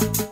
you